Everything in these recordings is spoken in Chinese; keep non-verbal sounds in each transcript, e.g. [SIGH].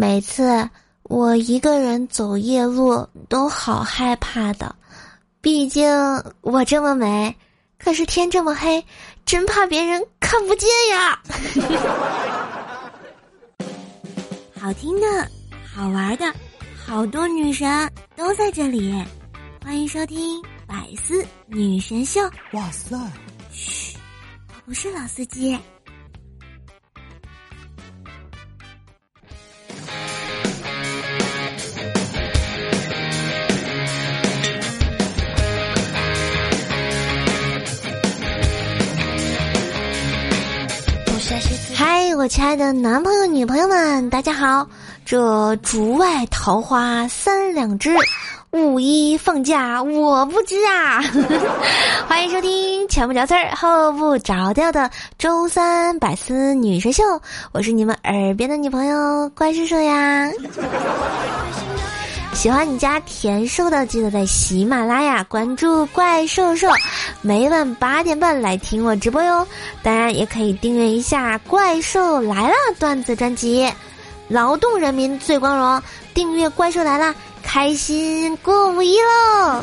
每次我一个人走夜路都好害怕的，毕竟我这么美，可是天这么黑，真怕别人看不见呀。[LAUGHS] 好听的，好玩的，好多女神都在这里，欢迎收听百思女神秀。哇塞！嘘，我不是老司机。我亲爱的男朋友、女朋友们，大家好！这竹外桃花三两枝，五一放假我不知啊！[LAUGHS] 欢迎收听前不着村儿后不着调的周三百思女神秀，我是你们耳边的女朋友怪叔叔呀。喜欢你家甜瘦的，记得在喜马拉雅关注怪兽兽，每晚八点半来听我直播哟。当然也可以订阅一下《怪兽来了》段子专辑，劳动人民最光荣。订阅《怪兽来了》，开心过五一喽！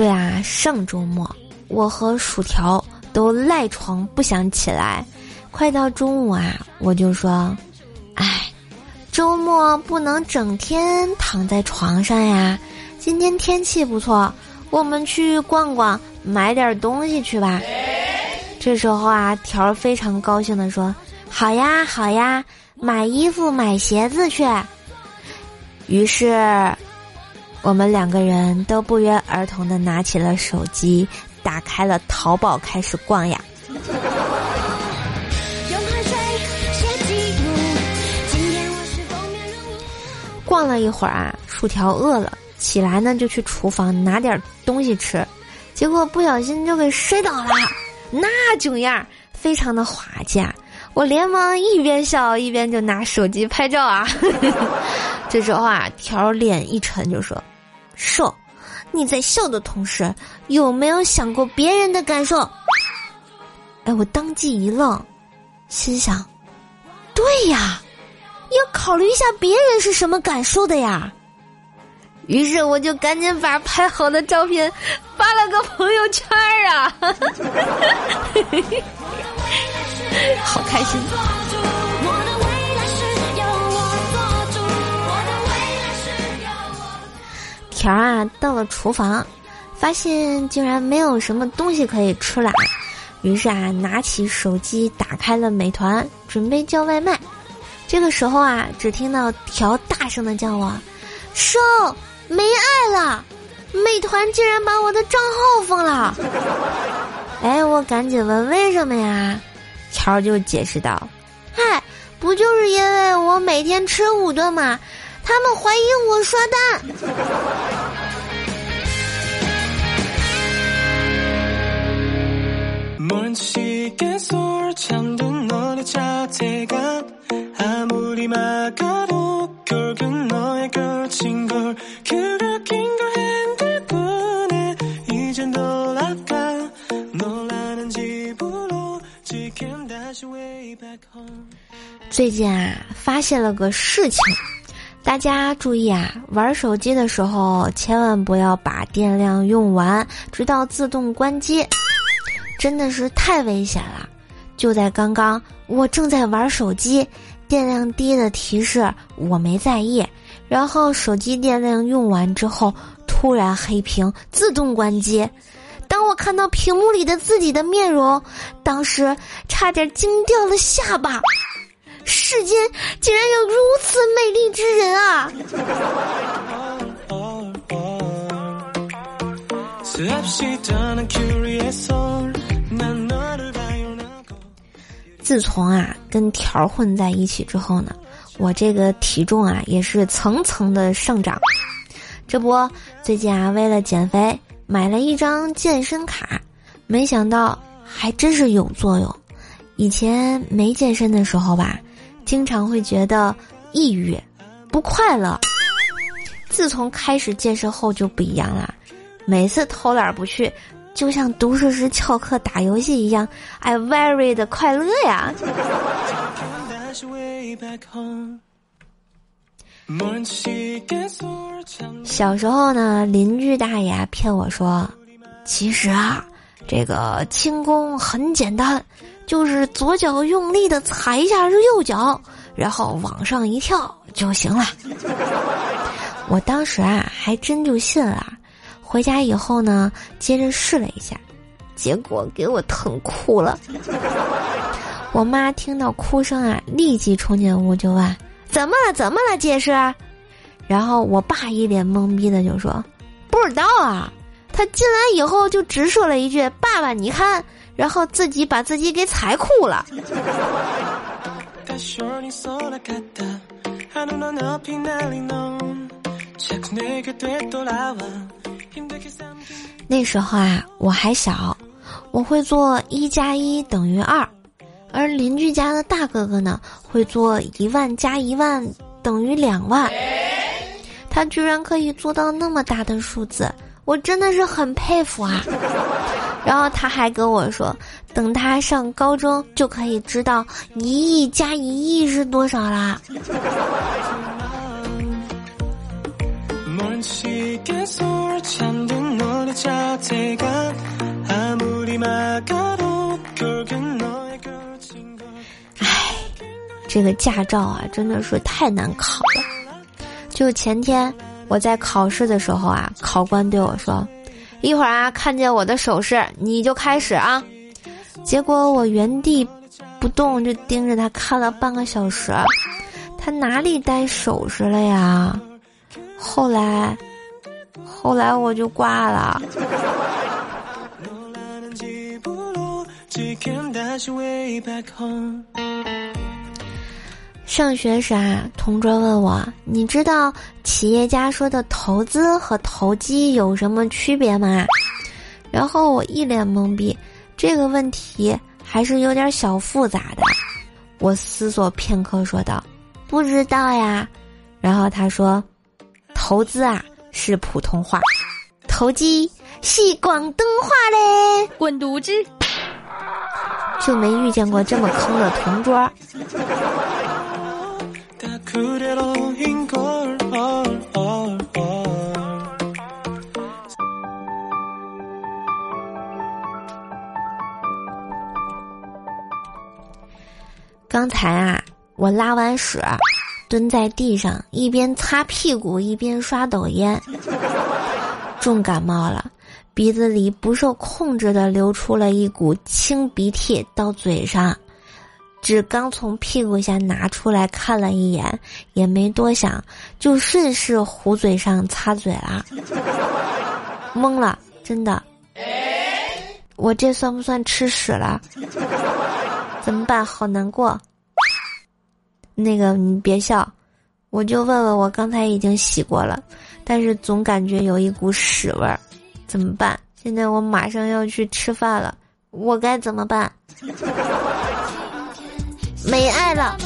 这呀，上周末我和薯条都赖床不想起来，快到中午啊，我就说：“哎，周末不能整天躺在床上呀。今天天气不错，我们去逛逛，买点东西去吧。”这时候啊，条非常高兴的说：“好呀，好呀，买衣服、买鞋子去。”于是。我们两个人都不约而同的拿起了手机，打开了淘宝，开始逛呀。逛了一会儿啊，薯条饿了，起来呢就去厨房拿点东西吃，结果不小心就给摔倒了，那囧样非常的滑稽啊！我连忙一边笑一边就拿手机拍照啊。这时候啊，条脸一沉就说。瘦，你在笑的同时，有没有想过别人的感受？哎，我当即一愣，心想：对呀，要考虑一下别人是什么感受的呀。于是我就赶紧把拍好的照片发了个朋友圈啊，[LAUGHS] 好开心。条啊，到了厨房，发现竟然没有什么东西可以吃了，于是啊，拿起手机打开了美团，准备叫外卖。这个时候啊，只听到条大声的叫我：“瘦，没爱了！美团竟然把我的账号封了！”哎，我赶紧问为什么呀？条就解释道：“嗨，不就是因为我每天吃五顿吗？”他们怀疑我刷单。最近啊，发现了个事情。大家注意啊！玩手机的时候千万不要把电量用完，直到自动关机，真的是太危险了。就在刚刚，我正在玩手机，电量低的提示我没在意，然后手机电量用完之后，突然黑屏自动关机。当我看到屏幕里的自己的面容，当时差点惊掉了下巴。世间竟然有如此美丽之人啊！自从啊跟条混在一起之后呢，我这个体重啊也是层层的上涨。这不，最近啊为了减肥买了一张健身卡，没想到还真是有作用。以前没健身的时候吧。经常会觉得抑郁、不快乐。自从开始健身后就不一样了，每次偷懒不去，就像读书时翘课打游戏一样，哎，very 的快乐呀。小时候呢，邻居大爷骗我说，其实啊，这个轻功很简单，就是左脚用力的踩一下右脚，然后往上一跳就行了。我当时啊，还真就信了。回家以后呢，接着试了一下，结果给我疼哭了。我妈听到哭声啊，立即冲进屋就问：“怎么了？怎么了，解释？”然后我爸一脸懵逼的就说：“不知道啊。”他进来以后就直说了一句：“爸爸，你看。”然后自己把自己给踩哭了。那时候啊，我还小，我会做一加一等于二，而邻居家的大哥哥呢，会做一万加一万等于两万。他居然可以做到那么大的数字，我真的是很佩服啊！然后他还跟我说，等他上高中就可以知道一亿加一亿是多少啦。唉，这个驾照啊，真的是太难考了。就前天我在考试的时候啊，考官对我说：“一会儿啊，看见我的手势你就开始啊。”结果我原地不动，就盯着他看了半个小时，他哪里带首饰了呀？后来。后来我就挂了。[LAUGHS] 上学时啊，同桌问我：“你知道企业家说的投资和投机有什么区别吗？”然后我一脸懵逼，这个问题还是有点小复杂的。我思索片刻，说道：“不知道呀。”然后他说：“投资啊。”是普通话，投机是广东话嘞，滚犊子！就没遇见过这么坑的同桌。刚才啊，我拉完屎。蹲在地上，一边擦屁股一边刷抖音，重感冒了，鼻子里不受控制的流出了一股清鼻涕到嘴上，纸刚从屁股下拿出来看了一眼，也没多想，就顺势糊嘴上擦嘴了，懵了，真的，我这算不算吃屎了？怎么办？好难过。那个，你别笑，我就问问我刚才已经洗过了，但是总感觉有一股屎味儿，怎么办？现在我马上要去吃饭了，我该怎么办？没爱了。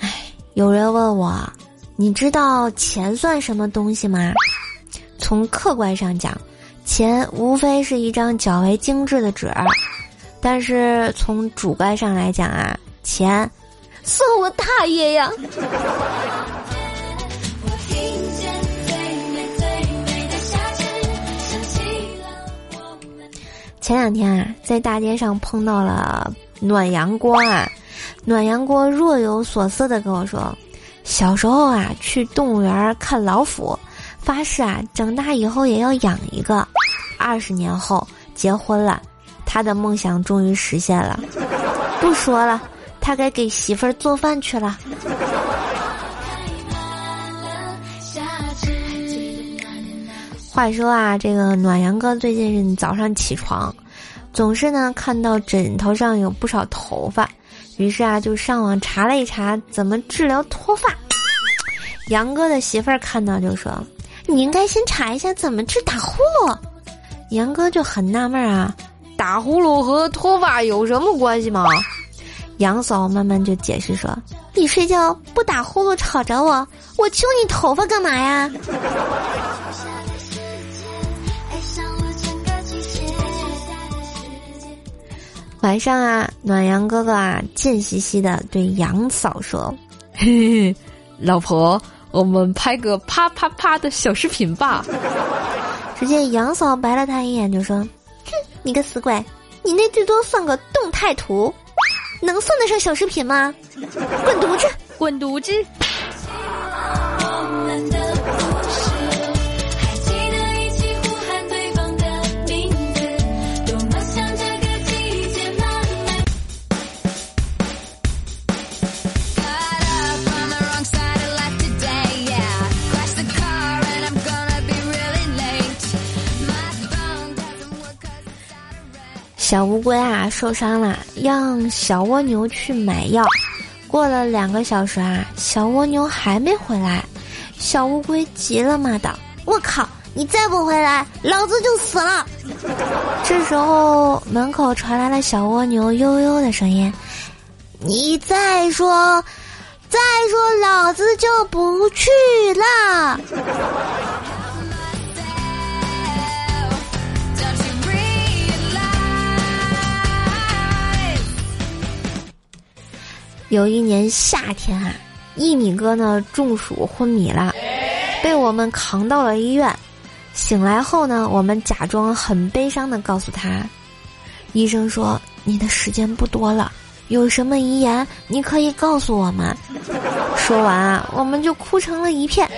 唉，有人问我。你知道钱算什么东西吗？从客观上讲，钱无非是一张较为精致的纸，但是从主观上来讲啊，钱算我大爷呀！前两天啊，在大街上碰到了暖阳锅啊，暖阳锅若有所思的跟我说。小时候啊，去动物园看老虎，发誓啊，长大以后也要养一个。二十年后结婚了，他的梦想终于实现了。不说了，他该给媳妇儿做饭去了。话说啊，这个暖阳哥最近早上起床，总是呢看到枕头上有不少头发。于是啊，就上网查了一查怎么治疗脱发。杨哥的媳妇儿看到就说：“你应该先查一下怎么治打呼噜。杨哥就很纳闷啊，打呼噜和脱发有什么关系吗？杨嫂慢慢就解释说：“你睡觉不打呼噜吵着我，我揪你头发干嘛呀？”晚上啊，暖阳哥哥啊，贱兮兮的对杨嫂说：“嘿嘿，老婆，我们拍个啪啪啪的小视频吧。”只见杨嫂白了他一眼，就说：“哼，你个死鬼，你那最多算个动态图，能算得上小视频吗？滚犊子，滚犊子！”小乌龟啊，受伤了，让小蜗牛去买药。过了两个小时啊，小蜗牛还没回来，小乌龟急了，骂道：“我靠！你再不回来，老子就死了！[LAUGHS] ”这时候，门口传来了小蜗牛悠悠的声音：“你再说，再说，老子就不去了。”有一年夏天啊，一米哥呢中暑昏迷了，被我们扛到了医院。醒来后呢，我们假装很悲伤的告诉他，医生说你的时间不多了，有什么遗言你可以告诉我们。说完啊，我们就哭成了一片。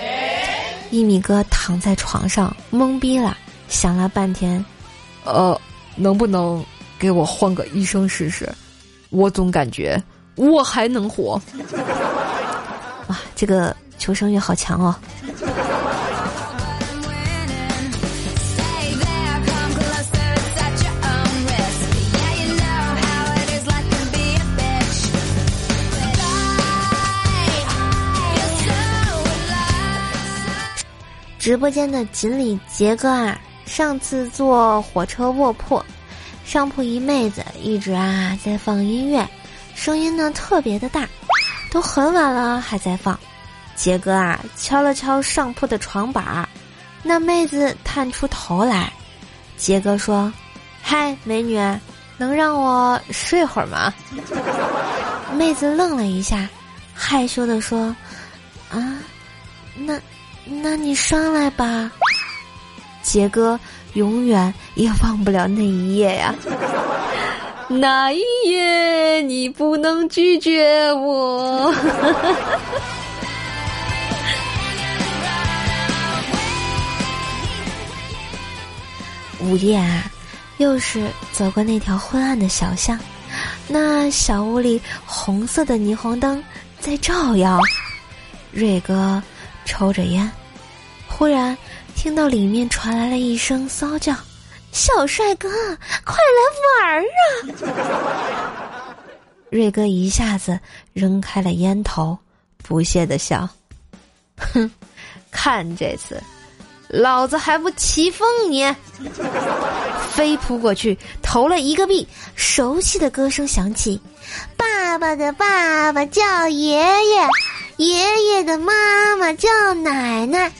一米哥躺在床上懵逼了，想了半天，呃，能不能给我换个医生试试？我总感觉。我还能活，[LAUGHS] 哇！这个求生欲好强哦。直播间的锦鲤杰哥啊，上次坐火车卧铺，上铺一妹子一直啊在放音乐。声音呢特别的大，都很晚了还在放。杰哥啊敲了敲上铺的床板儿，那妹子探出头来。杰哥说：“嗨，美女，能让我睡会儿吗？” [LAUGHS] 妹子愣了一下，害羞的说：“啊，那，那你上来吧。”杰哥永远也忘不了那一夜呀。那一夜，你不能拒绝我。午夜啊，又是走过那条昏暗的小巷，那小屋里红色的霓虹灯在照耀。瑞哥抽着烟，忽然听到里面传来了一声骚叫。小帅哥，快来玩啊！[LAUGHS] 瑞哥一下子扔开了烟头，不屑的笑：“哼，看这次，老子还不骑疯你！”飞扑过去，投了一个币，熟悉的歌声响起：“爸爸的爸爸叫爷爷，爷爷的妈妈叫奶奶。”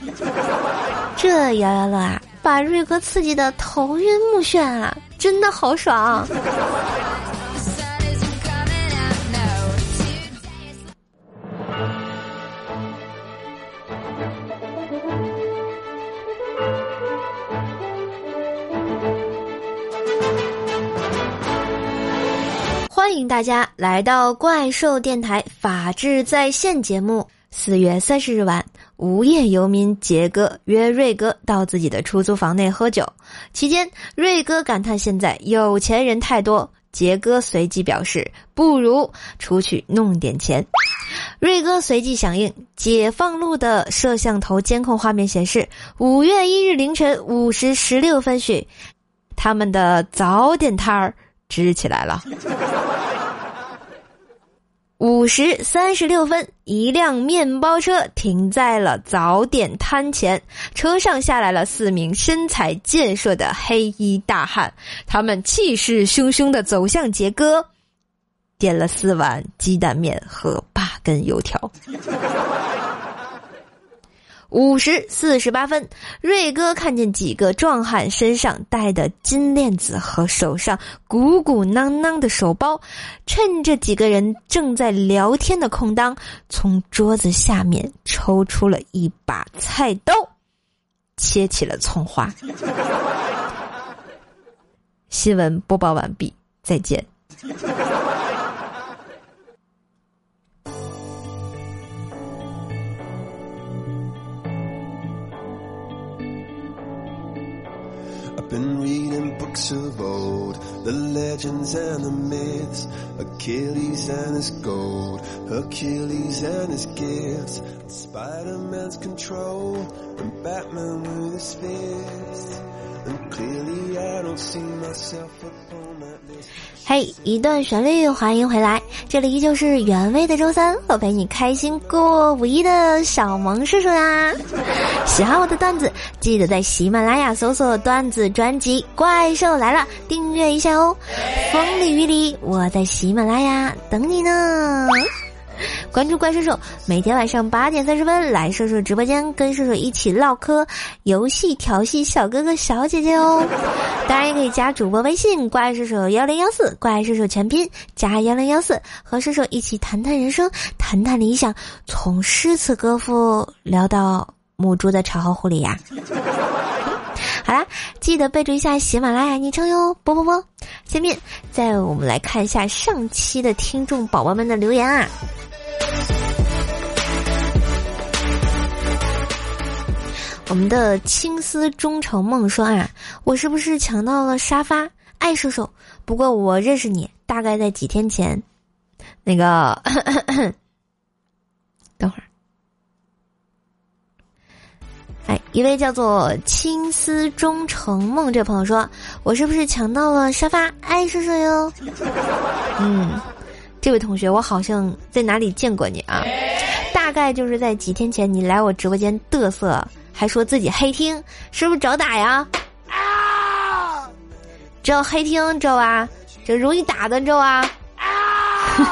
这摇摇乐啊！把瑞哥刺激的头晕目眩啊，真的好爽！欢迎大家来到怪兽电台法治在线节目。四月三十日晚。无业游民杰哥约瑞哥到自己的出租房内喝酒，期间瑞哥感叹现在有钱人太多，杰哥随即表示不如出去弄点钱。瑞哥随即响应。解放路的摄像头监控画面显示，五月一日凌晨五时十六分许，他们的早点摊儿支起来了。五时三十六分，一辆面包车停在了早点摊前，车上下来了四名身材健硕的黑衣大汉，他们气势汹汹地走向杰哥，点了四碗鸡蛋面和八根油条。五时四十八分，瑞哥看见几个壮汉身上戴的金链子和手上鼓鼓囊囊的手包，趁着几个人正在聊天的空当，从桌子下面抽出了一把菜刀，切起了葱花。新闻播报完毕，再见。Been reading books of old, the legends and the myths, Achilles and his gold, Hercules and his gifts, Spider-Man's control, and Batman with his fists. And clearly I don't see myself upon that list. 嘿，一段旋律，欢迎回来！这里依旧是原味的周三，我陪你开心过五一的小萌叔叔呀。喜欢我的段子，记得在喜马拉雅搜索段子专辑《怪兽来了》，订阅一下哦。风里雨里，我在喜马拉雅等你呢。关注怪兽兽，每天晚上八点三十分来兽兽直播间，跟兽兽一起唠嗑、游戏、调戏小哥哥、小姐姐哦。当然也可以加主播微信“怪兽兽幺零幺四”，怪兽兽全拼加幺零幺四，和兽兽一起谈谈人生，谈谈理想，从诗词歌赋聊到母猪的炒后护理呀。[LAUGHS] 好啦，记得备注一下喜马拉雅昵称哟，啵啵啵。下面再我们来看一下上期的听众宝宝们的留言啊。我们的青丝终成梦说啊，我是不是抢到了沙发？爱叔叔，不过我认识你，大概在几天前。那个，[COUGHS] 等会儿，哎，一位叫做青丝终成梦这朋友说，我是不是抢到了沙发？爱叔叔哟。嗯，这位同学，我好像在哪里见过你啊？大概就是在几天前，你来我直播间嘚瑟。还说自己黑听，是不是找打呀？啊！知道黑听知道吧？这容易打的知道吧？啊！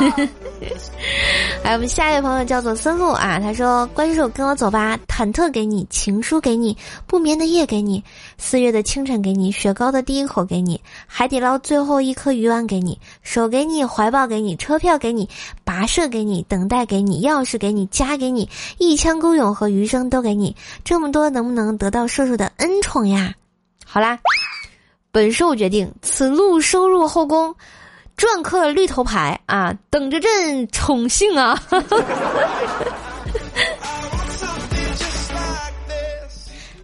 [LAUGHS] 还有我们下一位朋友叫做森路啊，他说：“关手跟我走吧，忐忑给你，情书给你，不眠的夜给你，四月的清晨给你，雪糕的第一口给你，海底捞最后一颗鱼丸给你，手给你，怀抱给你，车票给你，跋涉给你，等待给你，钥匙给你，家给你，一腔孤勇和余生都给你，这么多能不能得到叔叔的恩宠呀？好啦，本兽决定此路收入后宫。”篆刻绿头牌啊，等着朕宠幸啊！[LAUGHS]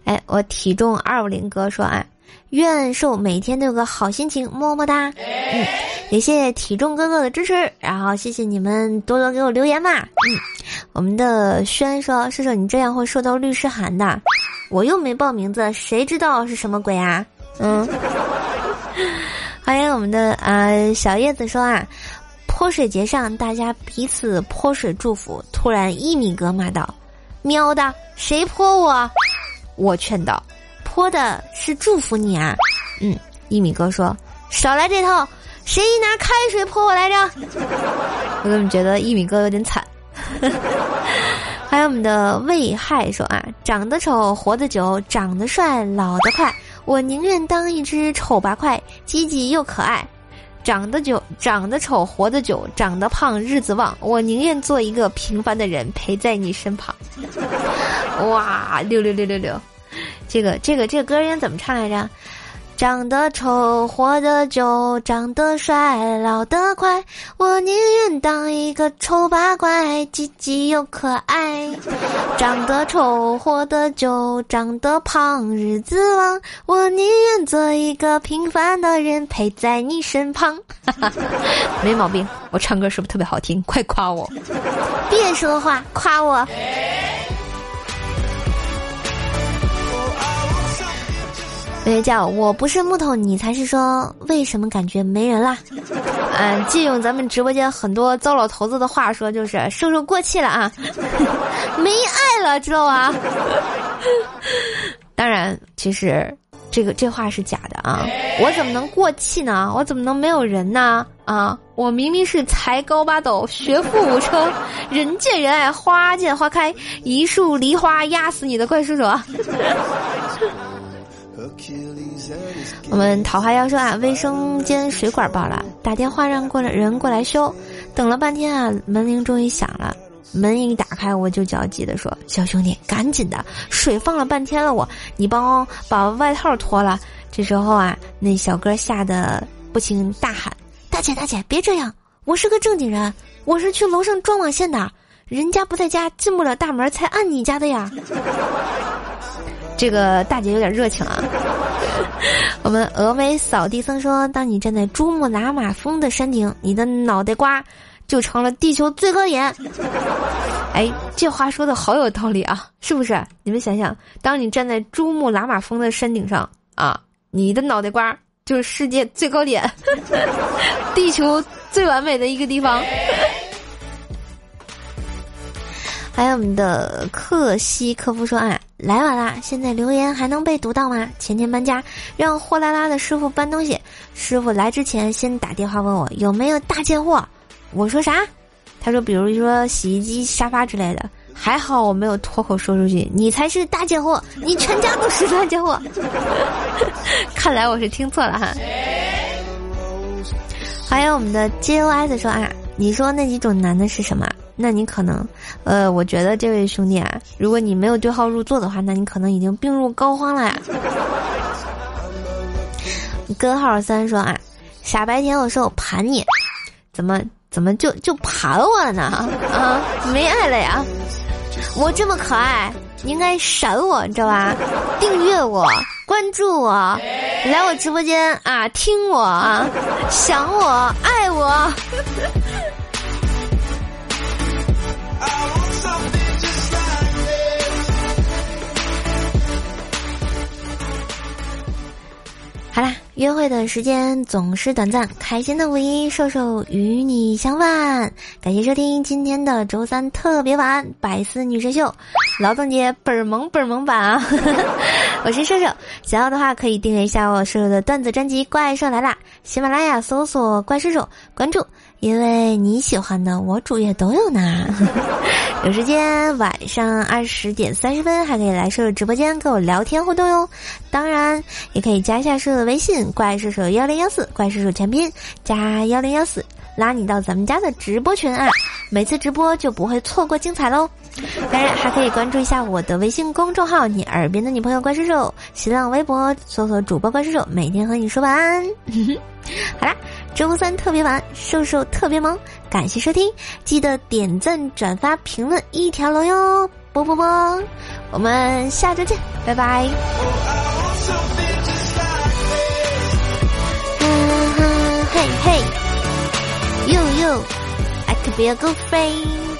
哎，我体重二五零哥说啊，愿受每天都有个好心情，么么哒！嗯，也谢谢体重哥哥的支持，然后谢谢你们多多给我留言嘛。嗯，我们的轩说，射手你这样会收到律师函的，我又没报名字，谁知道是什么鬼啊？嗯。欢迎我们的呃小叶子说啊，泼水节上大家彼此泼水祝福。突然一米哥骂道：“喵的，谁泼我？”我劝道：“泼的是祝福你啊。”嗯，一米哥说：“少来这套，谁拿开水泼我来着？” [LAUGHS] 我怎么觉得一米哥有点惨？[LAUGHS] 还有我们的魏害说啊，长得丑活得久，长得帅老得快。我宁愿当一只丑八怪，积极又可爱，长得久，长得丑，活得久，长得胖，日子旺。我宁愿做一个平凡的人，陪在你身旁。[LAUGHS] 哇，六六六六六，这个这个这个歌应该怎么唱来着？长得丑，活得久；长得帅，老得快。我宁愿当一个丑八怪，积极又可爱。[LAUGHS] 长得丑，活得久；长得胖，日子旺。我宁愿做一个平凡的人，陪在你身旁。[LAUGHS] 没毛病，我唱歌是不是特别好听？快夸我！别说话，夸我。那叫我不是木头，你才是说为什么感觉没人啦？[LAUGHS] 嗯，借用咱们直播间很多糟老头子的话说，就是瘦瘦过气了啊，[LAUGHS] 没爱了，知道吧？[LAUGHS] 当然，其实这个这话是假的啊！我怎么能过气呢？我怎么能没有人呢？啊，我明明是才高八斗，学富五车，人见人爱，花见花开，一树梨花压死你的怪叔叔。我们桃花妖说啊，卫生间水管爆了，打电话让过来人过来修，等了半天啊，门铃终于响了，门一打开我就焦急的说：“小兄弟，赶紧的，水放了半天了，我你帮把外套脱了。”这时候啊，那小哥吓得不轻，大喊：“大姐大姐，别这样，我是个正经人，我是去楼上装网线的，人家不在家，进不了大门，才按你家的呀。”这个大姐有点热情啊。[LAUGHS] 我们峨眉扫地僧说：“当你站在珠穆朗玛峰的山顶，你的脑袋瓜就成了地球最高点。[LAUGHS] ”哎，这话说的好有道理啊，是不是？你们想想，当你站在珠穆朗玛峰的山顶上啊，你的脑袋瓜就是世界最高点，[LAUGHS] 地球最完美的一个地方。还有我们的克西科夫说：“啊，来晚啦！现在留言还能被读到吗？前天搬家，让货拉拉的师傅搬东西，师傅来之前先打电话问我有没有大件货。我说啥？他说比如说洗衣机、沙发之类的。还好我没有脱口说出去，你才是大件货，你全家都是大件货。[LAUGHS] 看来我是听错了哈。还有我们的 JOS 说：啊，你说那几种男的是什么？”那你可能，呃，我觉得这位兄弟啊，如果你没有对号入座的话，那你可能已经病入膏肓了呀。根号三说啊，傻白甜，我说我盘你，怎么怎么就就盘我呢？啊，没爱了呀？我这么可爱，你应该闪我，你知道吧？订阅我，关注我，来我直播间啊，听我啊，想我，爱我。约会的时间总是短暂，开心的五一，瘦瘦与你相伴。感谢收听今天的周三特别版百思女神秀，劳动节本萌本萌版啊！[LAUGHS] 我是瘦瘦，想要的话可以订阅一下我瘦瘦的段子专辑《怪兽来啦》，喜马拉雅搜索“怪兽手”，关注。因为你喜欢的，我主页都有呢。[LAUGHS] 有时间晚上二十点三十分还可以来瘦瘦直播间跟我聊天互动哟。当然，也可以加一下瘦瘦的微信，怪兽手幺零幺四，怪兽手全拼加幺零幺四，拉你到咱们家的直播群啊。每次直播就不会错过精彩喽。当然，还可以关注一下我的微信公众号“你耳边的女朋友怪叔叔”，新浪微博搜索主播怪叔叔，每天和你说晚安。[LAUGHS] 好啦。周三特别晚，瘦瘦特别萌，感谢收听，记得点赞、转发、评论一条龙哟，啵啵啵，我们下周见，拜拜。嘿嘿，哟哟，I could be a good friend。